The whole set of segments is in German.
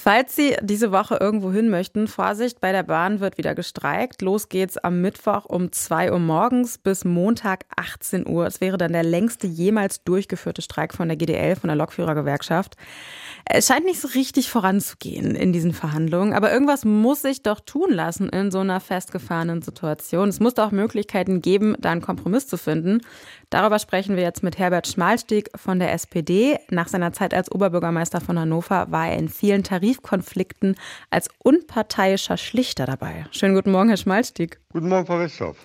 Falls Sie diese Woche irgendwo hin möchten, Vorsicht, bei der Bahn wird wieder gestreikt. Los geht's am Mittwoch um 2 Uhr morgens bis Montag 18 Uhr. Es wäre dann der längste jemals durchgeführte Streik von der GDL, von der Lokführergewerkschaft. Es scheint nicht so richtig voranzugehen in diesen Verhandlungen, aber irgendwas muss sich doch tun lassen in so einer festgefahrenen Situation. Es muss doch Möglichkeiten geben, da einen Kompromiss zu finden. Darüber sprechen wir jetzt mit Herbert Schmalstieg von der SPD. Nach seiner Zeit als Oberbürgermeister von Hannover war er in vielen Tarifkonflikten als unparteiischer Schlichter dabei. Schönen guten Morgen, Herr Schmalstieg. Guten Morgen, Frau Westhoff.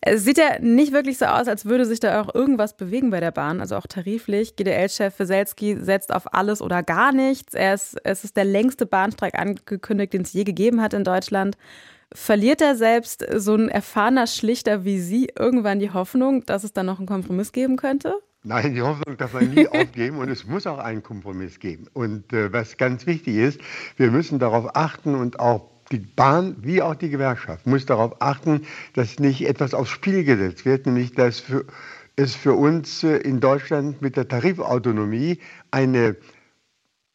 Es sieht ja nicht wirklich so aus, als würde sich da auch irgendwas bewegen bei der Bahn, also auch tariflich. GDL-Chef Weselski setzt auf alles oder gar nichts. Er ist, es ist der längste Bahnstreik angekündigt, den es je gegeben hat in Deutschland. Verliert er selbst so ein erfahrener Schlichter wie Sie irgendwann die Hoffnung, dass es dann noch einen Kompromiss geben könnte? Nein, die Hoffnung darf man nie aufgeben und es muss auch einen Kompromiss geben. Und äh, was ganz wichtig ist, wir müssen darauf achten und auch die Bahn wie auch die Gewerkschaft muss darauf achten, dass nicht etwas aufs Spiel gesetzt wird, nämlich dass für, es für uns äh, in Deutschland mit der Tarifautonomie eine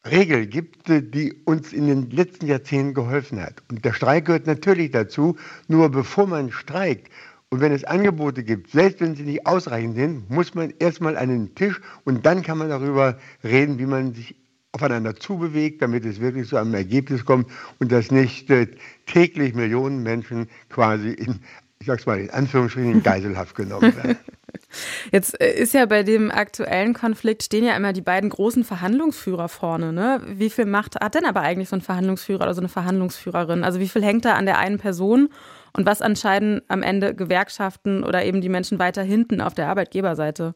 Regel gibt, äh, die uns in den letzten Jahrzehnten geholfen hat. Und der Streik gehört natürlich dazu, nur bevor man streikt und wenn es Angebote gibt, selbst wenn sie nicht ausreichend sind, muss man erstmal an den Tisch und dann kann man darüber reden, wie man sich aufeinander zubewegt, damit es wirklich zu einem Ergebnis kommt und dass nicht äh, täglich Millionen Menschen quasi in, ich sag's mal in Anführungsstrichen, in Geiselhaft genommen werden. Jetzt äh, ist ja bei dem aktuellen Konflikt stehen ja immer die beiden großen Verhandlungsführer vorne. Ne? Wie viel Macht hat denn aber eigentlich so ein Verhandlungsführer oder so eine Verhandlungsführerin? Also wie viel hängt da an der einen Person und was entscheiden am Ende Gewerkschaften oder eben die Menschen weiter hinten auf der Arbeitgeberseite?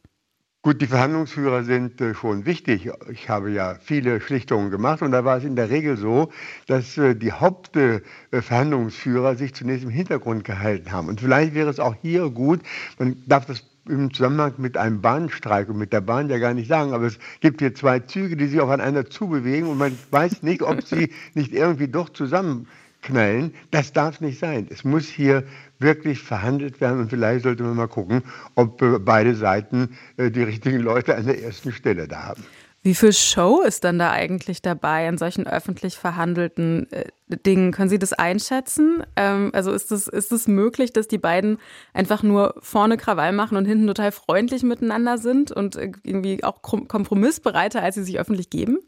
Gut, die Verhandlungsführer sind äh, schon wichtig. Ich habe ja viele Schlichtungen gemacht und da war es in der Regel so, dass äh, die Hauptverhandlungsführer sich zunächst im Hintergrund gehalten haben. Und vielleicht wäre es auch hier gut, man darf das im Zusammenhang mit einem Bahnstreik und mit der Bahn ja gar nicht sagen, aber es gibt hier zwei Züge, die sich aufeinander zubewegen und man weiß nicht, ob sie nicht irgendwie doch zusammen knallen. Das darf nicht sein. Es muss hier wirklich verhandelt werden und vielleicht sollte man mal gucken, ob äh, beide Seiten äh, die richtigen Leute an der ersten Stelle da haben. Wie viel Show ist dann da eigentlich dabei in solchen öffentlich verhandelten äh, Dingen? Können Sie das einschätzen? Ähm, also ist es ist es möglich, dass die beiden einfach nur vorne Krawall machen und hinten total freundlich miteinander sind und irgendwie auch kompromissbereiter, als sie sich öffentlich geben?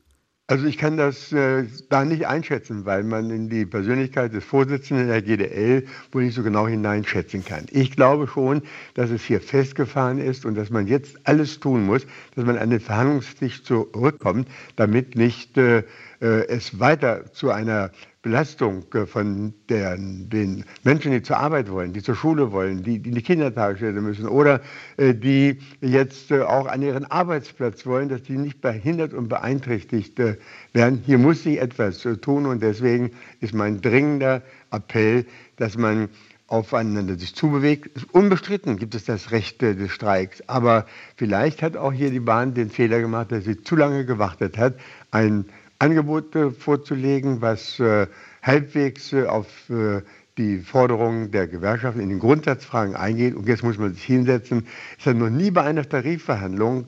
Also ich kann das äh, da nicht einschätzen, weil man in die Persönlichkeit des Vorsitzenden der GDL wohl nicht so genau hineinschätzen kann. Ich glaube schon, dass es hier festgefahren ist und dass man jetzt alles tun muss, dass man an den Verhandlungstisch zurückkommt, damit nicht äh, äh es weiter zu einer Belastung äh, von der, den Menschen, die zur Arbeit wollen, die zur Schule wollen, die, die in die Kindertagesstätte müssen oder äh, die jetzt äh, auch an ihren Arbeitsplatz wollen, dass die nicht behindert und beeinträchtigt äh, werden. Hier muss sich etwas äh, tun und deswegen ist mein dringender Appell, dass man aufeinander sich zubewegt. Unbestritten gibt es das Recht äh, des Streiks, aber vielleicht hat auch hier die Bahn den Fehler gemacht, dass sie zu lange gewartet hat, ein Angebote vorzulegen, was äh, halbwegs äh, auf äh, die Forderungen der Gewerkschaften in den Grundsatzfragen eingeht. Und jetzt muss man sich hinsetzen. Es hat noch nie bei einer Tarifverhandlung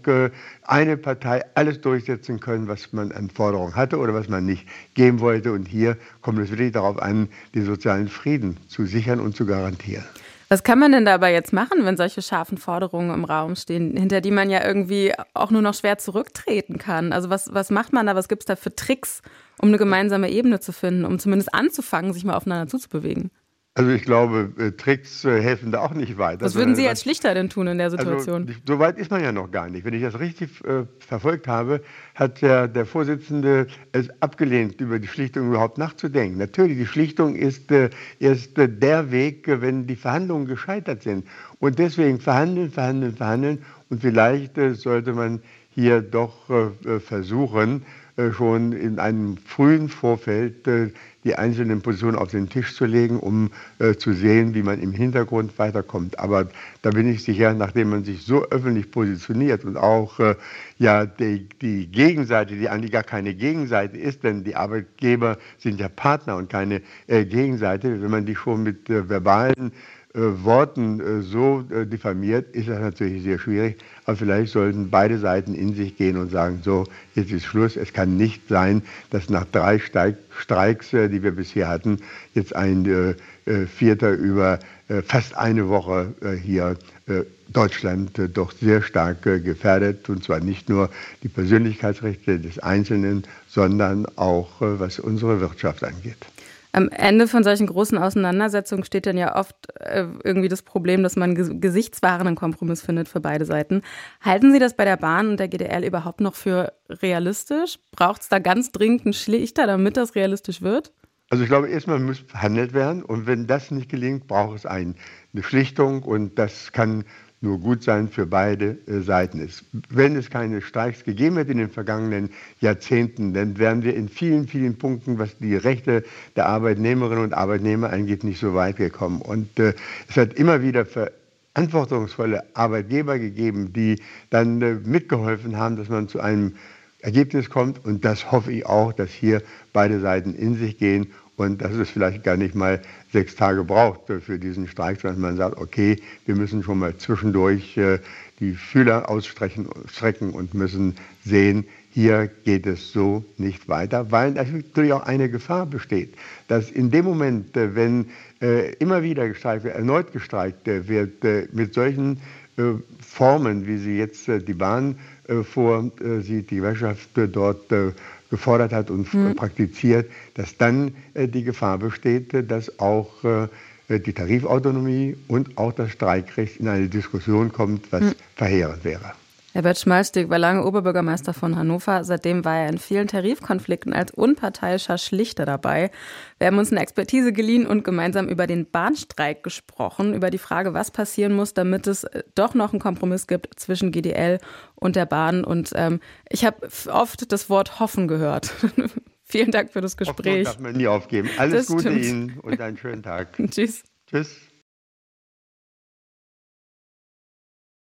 eine Partei alles durchsetzen können, was man an Forderungen hatte oder was man nicht geben wollte. Und hier kommt es wirklich darauf an, den sozialen Frieden zu sichern und zu garantieren. Was kann man denn dabei jetzt machen, wenn solche scharfen Forderungen im Raum stehen, hinter die man ja irgendwie auch nur noch schwer zurücktreten kann? Also was, was macht man da? Was gibt es da für Tricks, um eine gemeinsame Ebene zu finden, um zumindest anzufangen, sich mal aufeinander zuzubewegen? Also ich glaube, äh, Tricks äh, helfen da auch nicht weiter. Was würden Sie als Schlichter denn tun in der also, Situation? Also, so weit ist man ja noch gar nicht. Wenn ich das richtig äh, verfolgt habe, hat der, der Vorsitzende es abgelehnt, über die Schlichtung überhaupt nachzudenken. Natürlich, die Schlichtung ist äh, erst äh, der Weg, äh, wenn die Verhandlungen gescheitert sind. Und deswegen verhandeln, verhandeln, verhandeln. Und vielleicht sollte man hier doch versuchen, schon in einem frühen Vorfeld die einzelnen Positionen auf den Tisch zu legen, um äh, zu sehen, wie man im Hintergrund weiterkommt. Aber da bin ich sicher, nachdem man sich so öffentlich positioniert und auch äh, ja die, die Gegenseite, die eigentlich gar keine Gegenseite ist, denn die Arbeitgeber sind ja Partner und keine äh, Gegenseite, wenn man die schon mit äh, verbalen Worten so diffamiert, ist das natürlich sehr schwierig. Aber vielleicht sollten beide Seiten in sich gehen und sagen, so, jetzt ist Schluss. Es kann nicht sein, dass nach drei Streiks, die wir bisher hatten, jetzt ein Vierter über fast eine Woche hier Deutschland doch sehr stark gefährdet. Und zwar nicht nur die Persönlichkeitsrechte des Einzelnen, sondern auch was unsere Wirtschaft angeht. Am Ende von solchen großen Auseinandersetzungen steht dann ja oft äh, irgendwie das Problem, dass man ges gesichtswahrenden Kompromiss findet für beide Seiten. Halten Sie das bei der Bahn und der GDL überhaupt noch für realistisch? Braucht es da ganz dringend einen Schlichter, damit das realistisch wird? Also ich glaube, erstmal muss verhandelt werden und wenn das nicht gelingt, braucht es ein, eine Schlichtung und das kann nur gut sein für beide äh, Seiten ist. Wenn es keine Streiks gegeben hätte in den vergangenen Jahrzehnten, dann wären wir in vielen, vielen Punkten, was die Rechte der Arbeitnehmerinnen und Arbeitnehmer angeht, nicht so weit gekommen. Und äh, es hat immer wieder verantwortungsvolle Arbeitgeber gegeben, die dann äh, mitgeholfen haben, dass man zu einem Ergebnis kommt. Und das hoffe ich auch, dass hier beide Seiten in sich gehen und dass es vielleicht gar nicht mal sechs Tage braucht für diesen Streik, sondern man sagt, okay, wir müssen schon mal zwischendurch äh, die Fühler ausstrecken und müssen sehen, hier geht es so nicht weiter, weil natürlich auch eine Gefahr besteht, dass in dem Moment, äh, wenn äh, immer wieder gestreikt wird, erneut gestreikt wird, mit solchen Formen, wie sie jetzt die Bahn vorsieht, die Gewerkschaft dort gefordert hat und mhm. praktiziert, dass dann äh, die Gefahr besteht, dass auch äh, die Tarifautonomie und auch das Streikrecht in eine Diskussion kommt, was mhm. verheerend wäre. Herbert Schmalstieg war lange Oberbürgermeister von Hannover. Seitdem war er in vielen Tarifkonflikten als unparteiischer Schlichter dabei. Wir haben uns eine Expertise geliehen und gemeinsam über den Bahnstreik gesprochen, über die Frage, was passieren muss, damit es äh, doch noch einen Kompromiss gibt zwischen GDL und der Bahn. Und ähm, ich habe oft das Wort hoffen gehört. Vielen Dank für das Gespräch. Hoffnung darf man nie aufgeben. Alles das Gute stimmt. Ihnen und einen schönen Tag. Tschüss. Tschüss.